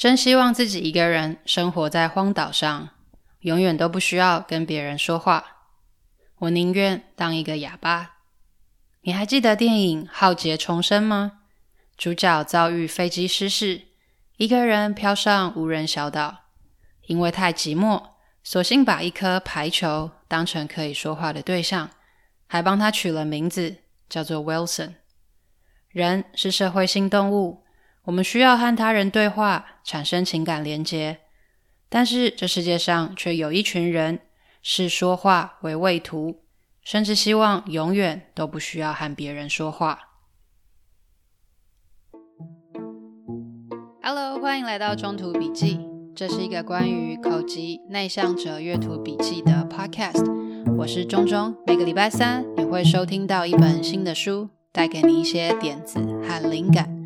真希望自己一个人生活在荒岛上，永远都不需要跟别人说话。我宁愿当一个哑巴。你还记得电影《浩劫重生》吗？主角遭遇飞机失事，一个人飘上无人小岛，因为太寂寞，索性把一颗排球当成可以说话的对象，还帮他取了名字，叫做 Wilson。人是社会性动物。我们需要和他人对话，产生情感连接。但是这世界上却有一群人视说话为畏途，甚至希望永远都不需要和别人说话。Hello，欢迎来到中途笔记，这是一个关于口吃内向者阅读笔记的 Podcast。我是中中，每个礼拜三你会收听到一本新的书，带给你一些点子和灵感。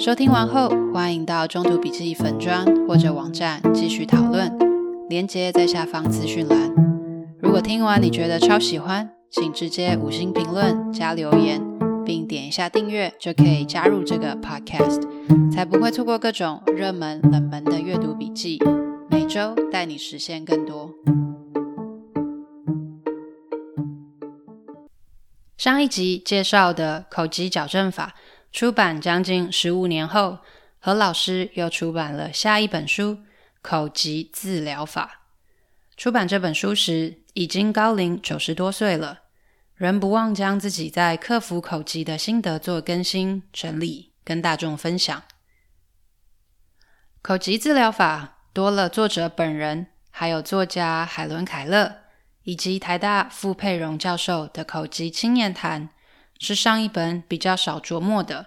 收听完后，欢迎到中途笔记粉专或者网站继续讨论，连接在下方资讯栏。如果听完你觉得超喜欢，请直接五星评论加留言，并点一下订阅，就可以加入这个 podcast，才不会错过各种热门冷门的阅读笔记。每周带你实现更多。上一集介绍的口吃矫正法。出版将近十五年后，何老师又出版了下一本书《口疾治疗法》。出版这本书时，已经高龄九十多岁了，仍不忘将自己在克服口疾的心得做更新整理，跟大众分享。口疾治疗法多了作者本人，还有作家海伦·凯勒以及台大傅佩荣教授的口疾青年谈。是上一本比较少琢磨的。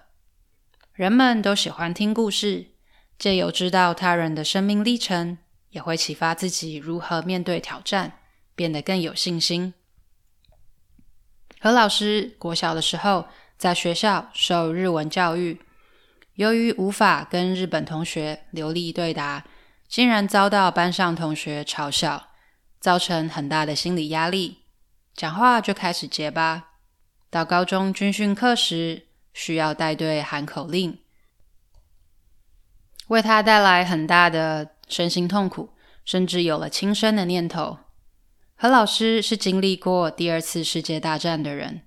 人们都喜欢听故事，借由知道他人的生命历程，也会启发自己如何面对挑战，变得更有信心。何老师国小的时候在学校受日文教育，由于无法跟日本同学流利对答，竟然遭到班上同学嘲笑，造成很大的心理压力，讲话就开始结巴。到高中军训课时，需要带队喊口令，为他带来很大的身心痛苦，甚至有了轻生的念头。何老师是经历过第二次世界大战的人，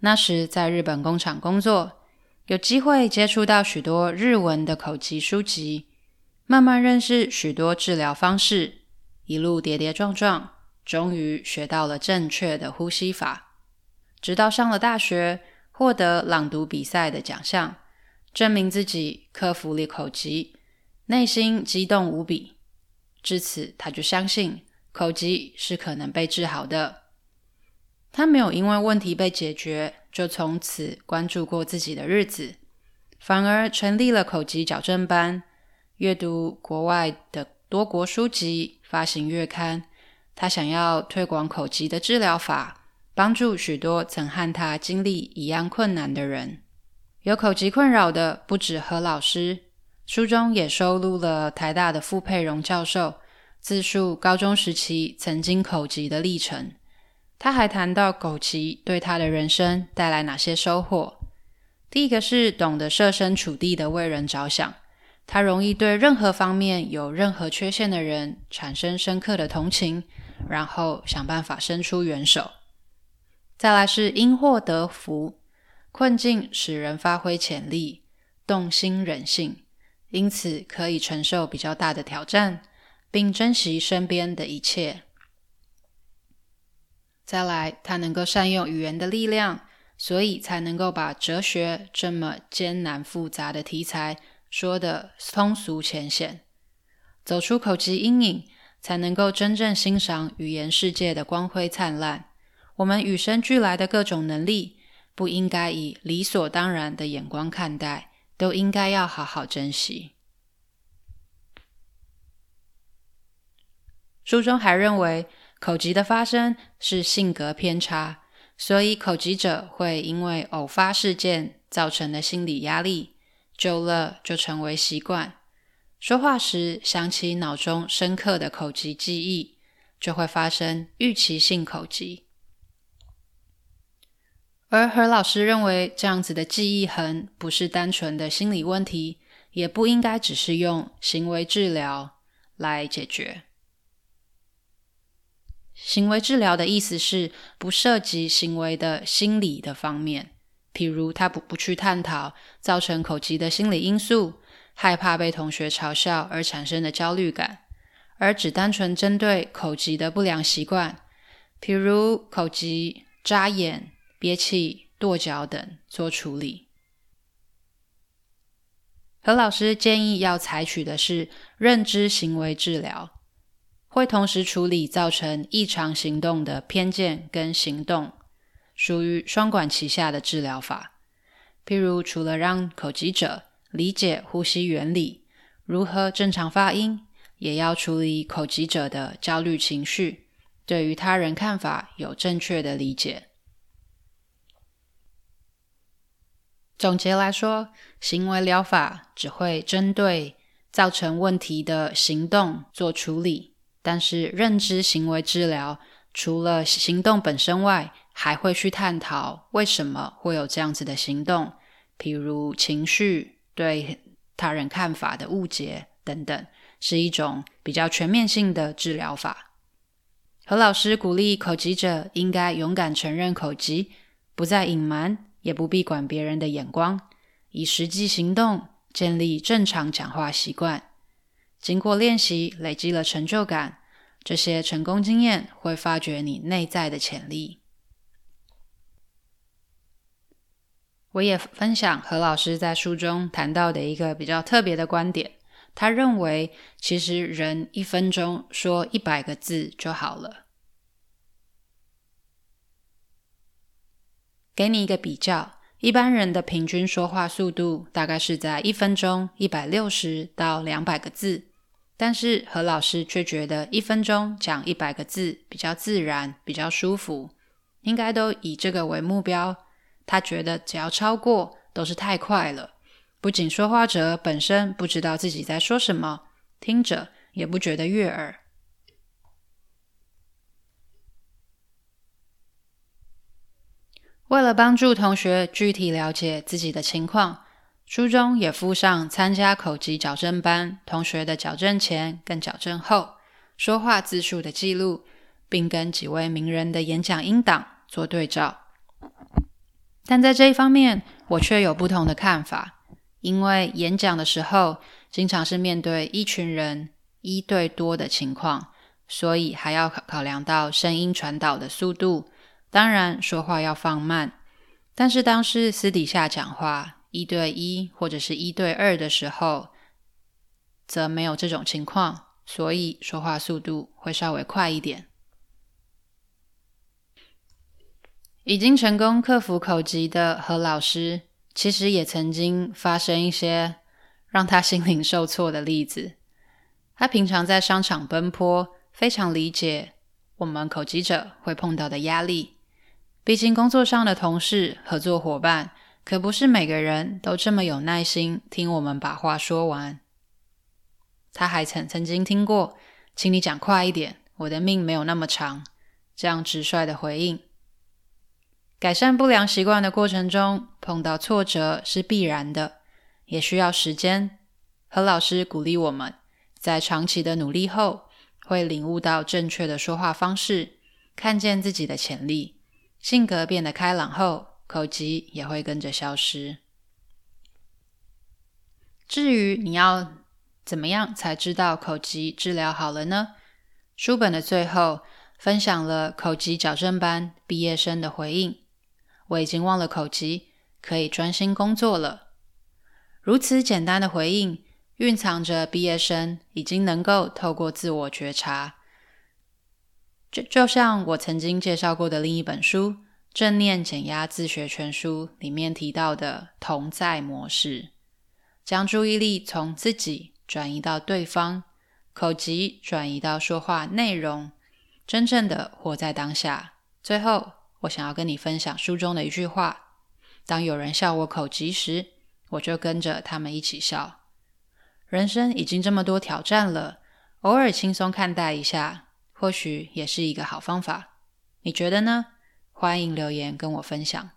那时在日本工厂工作，有机会接触到许多日文的口吃书籍，慢慢认识许多治疗方式，一路跌跌撞撞，终于学到了正确的呼吸法。直到上了大学，获得朗读比赛的奖项，证明自己克服了口疾，内心激动无比。至此，他就相信口疾是可能被治好的。他没有因为问题被解决，就从此关注过自己的日子，反而成立了口疾矫正班，阅读国外的多国书籍，发行月刊。他想要推广口疾的治疗法。帮助许多曾和他经历一样困难的人。有口疾困扰的不止何老师，书中也收录了台大的傅佩荣教授自述高中时期曾经口疾的历程。他还谈到口吃对他的人生带来哪些收获。第一个是懂得设身处地的为人着想，他容易对任何方面有任何缺陷的人产生深刻的同情，然后想办法伸出援手。再来是因祸得福，困境使人发挥潜力，动心忍性，因此可以承受比较大的挑战，并珍惜身边的一切。再来，他能够善用语言的力量，所以才能够把哲学这么艰难复杂的题材说得通俗浅显。走出口吃阴影，才能够真正欣赏语言世界的光辉灿烂。我们与生俱来的各种能力，不应该以理所当然的眼光看待，都应该要好好珍惜。书中还认为，口疾的发生是性格偏差，所以口疾者会因为偶发事件造成的心理压力，久了就成为习惯。说话时想起脑中深刻的口疾记忆，就会发生预期性口疾。而何老师认为，这样子的记忆痕不是单纯的心理问题，也不应该只是用行为治疗来解决。行为治疗的意思是不涉及行为的心理的方面，譬如他不不去探讨造成口疾的心理因素，害怕被同学嘲笑而产生的焦虑感，而只单纯针对口疾的不良习惯，譬如口疾、眨眼、憋气、跺脚等做处理。何老师建议要采取的是认知行为治疗，会同时处理造成异常行动的偏见跟行动，属于双管齐下的治疗法。譬如，除了让口疾者理解呼吸原理，如何正常发音，也要处理口疾者的焦虑情绪，对于他人看法有正确的理解。总结来说，行为疗法只会针对造成问题的行动做处理，但是认知行为治疗除了行动本身外，还会去探讨为什么会有这样子的行动，譬如情绪、对他人看法的误解等等，是一种比较全面性的治疗法。何老师鼓励口疾者应该勇敢承认口疾，不再隐瞒。也不必管别人的眼光，以实际行动建立正常讲话习惯。经过练习，累积了成就感，这些成功经验会发掘你内在的潜力。我也分享何老师在书中谈到的一个比较特别的观点，他认为其实人一分钟说一百个字就好了。给你一个比较，一般人的平均说话速度大概是在一分钟一百六十到两百个字，但是何老师却觉得一分钟讲一百个字比较自然，比较舒服，应该都以这个为目标。他觉得只要超过都是太快了，不仅说话者本身不知道自己在说什么，听者也不觉得悦耳。为了帮助同学具体了解自己的情况，书中也附上参加口吃矫正班同学的矫正前跟矫正后说话字数的记录，并跟几位名人的演讲音档做对照。但在这一方面，我却有不同的看法，因为演讲的时候经常是面对一群人一对多的情况，所以还要考考量到声音传导的速度。当然，说话要放慢，但是当是私底下讲话，一对一或者是一对二的时候，则没有这种情况，所以说话速度会稍微快一点。已经成功克服口疾的何老师，其实也曾经发生一些让他心灵受挫的例子。他平常在商场奔波，非常理解我们口疾者会碰到的压力。毕竟，工作上的同事、合作伙伴，可不是每个人都这么有耐心听我们把话说完。他还曾曾经听过，请你讲快一点，我的命没有那么长。这样直率的回应。改善不良习惯的过程中，碰到挫折是必然的，也需要时间。何老师鼓励我们，在长期的努力后，会领悟到正确的说话方式，看见自己的潜力。性格变得开朗后，口疾也会跟着消失。至于你要怎么样才知道口疾治疗好了呢？书本的最后分享了口疾矫正班毕业生的回应：“我已经忘了口疾，可以专心工作了。”如此简单的回应，蕴藏着毕业生已经能够透过自我觉察。就就像我曾经介绍过的另一本书《正念减压自学全书》里面提到的同在模式，将注意力从自己转移到对方，口吃转移到说话内容，真正的活在当下。最后，我想要跟你分享书中的一句话：当有人笑我口疾时，我就跟着他们一起笑。人生已经这么多挑战了，偶尔轻松看待一下。或许也是一个好方法，你觉得呢？欢迎留言跟我分享。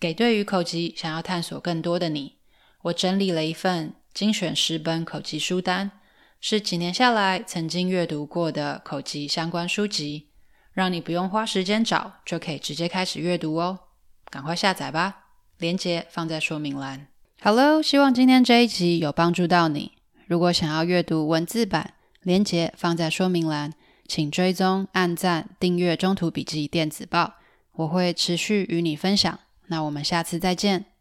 给对于口吃想要探索更多的你，我整理了一份精选十本口吃书单，是几年下来曾经阅读过的口吃相关书籍，让你不用花时间找，就可以直接开始阅读哦。赶快下载吧，链接放在说明栏。Hello，希望今天这一集有帮助到你。如果想要阅读文字版，链接放在说明栏，请追踪、按赞、订阅《中途笔记电子报》，我会持续与你分享。那我们下次再见。